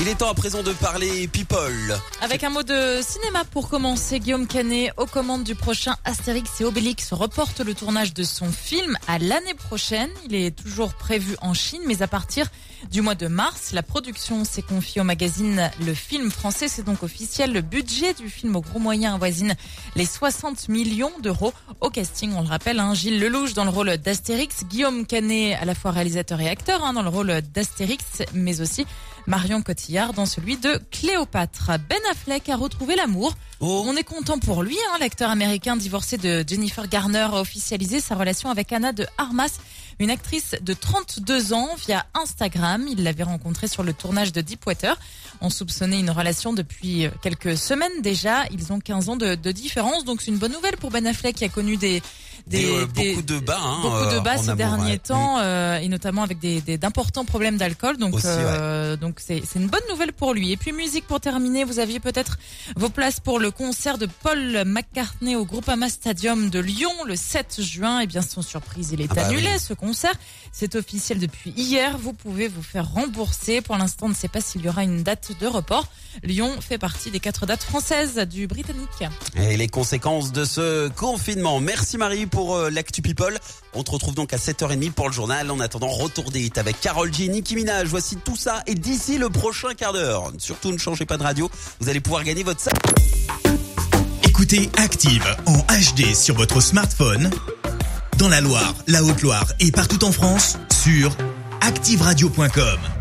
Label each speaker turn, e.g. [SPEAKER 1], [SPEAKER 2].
[SPEAKER 1] Il est temps à présent de parler people.
[SPEAKER 2] Avec un mot de cinéma pour commencer, Guillaume Canet, aux commandes du prochain Astérix et Obélix, reporte le tournage de son film à l'année prochaine. Il est toujours prévu en Chine, mais à partir du mois de mars, la production s'est confiée au magazine Le Film Français. C'est donc officiel. Le budget du film au gros moyen avoisine les 60 millions d'euros. Au casting, on le rappelle, hein, Gilles Lelouch dans le rôle d'Astérix, Guillaume Canet à la fois réalisateur et acteur hein, dans le rôle d'Astérix, mais aussi Marion Cotillard dans celui de Cléopâtre. Ben Affleck a retrouvé l'amour.
[SPEAKER 1] Oh.
[SPEAKER 2] On est content pour lui. Hein, L'acteur américain divorcé de Jennifer Garner a officialisé sa relation avec Anna de Armas, une actrice de 32 ans via Instagram. Il l'avait rencontrée sur le tournage de Deepwater. On soupçonnait une relation depuis quelques semaines déjà. Ils ont 15 ans de, de différence, donc c'est une bonne nouvelle pour Ben Affleck qui a connu des
[SPEAKER 1] Des, euh, beaucoup de bas, hein,
[SPEAKER 2] beaucoup de
[SPEAKER 1] euh,
[SPEAKER 2] bas ces
[SPEAKER 1] amour,
[SPEAKER 2] derniers
[SPEAKER 1] ouais.
[SPEAKER 2] temps euh, et notamment avec des d'importants problèmes d'alcool. Donc
[SPEAKER 1] Aussi,
[SPEAKER 2] euh, donc c'est c'est une bonne nouvelle pour lui. Et puis musique pour terminer. Vous aviez peut-être vos places pour le concert de Paul McCartney au Groupama Stadium de Lyon le 7 juin. Et bien sans surprise il est
[SPEAKER 1] Ah bah
[SPEAKER 2] annulé
[SPEAKER 1] oui.
[SPEAKER 2] ce concert. C'est officiel depuis hier. Vous pouvez vous faire rembourser. Pour l'instant on ne sait pas s'il y aura une date de report. Lyon fait partie des quatre dates françaises du Britannique.
[SPEAKER 1] Et les conséquences de ce confinement. Merci Marie pour euh, l'actu people. On te retrouve donc à 7h30 pour le journal. En attendant, retour des avec Carole G, Nicki Minaj. Voici tout ça. Et d'ici le prochain quart d'heure, surtout ne changez pas de radio. Vous allez pouvoir gagner votre sac.
[SPEAKER 3] Écoutez Active en HD sur votre smartphone, dans la Loire, la Haute-Loire et partout en France, sur activeradio.com.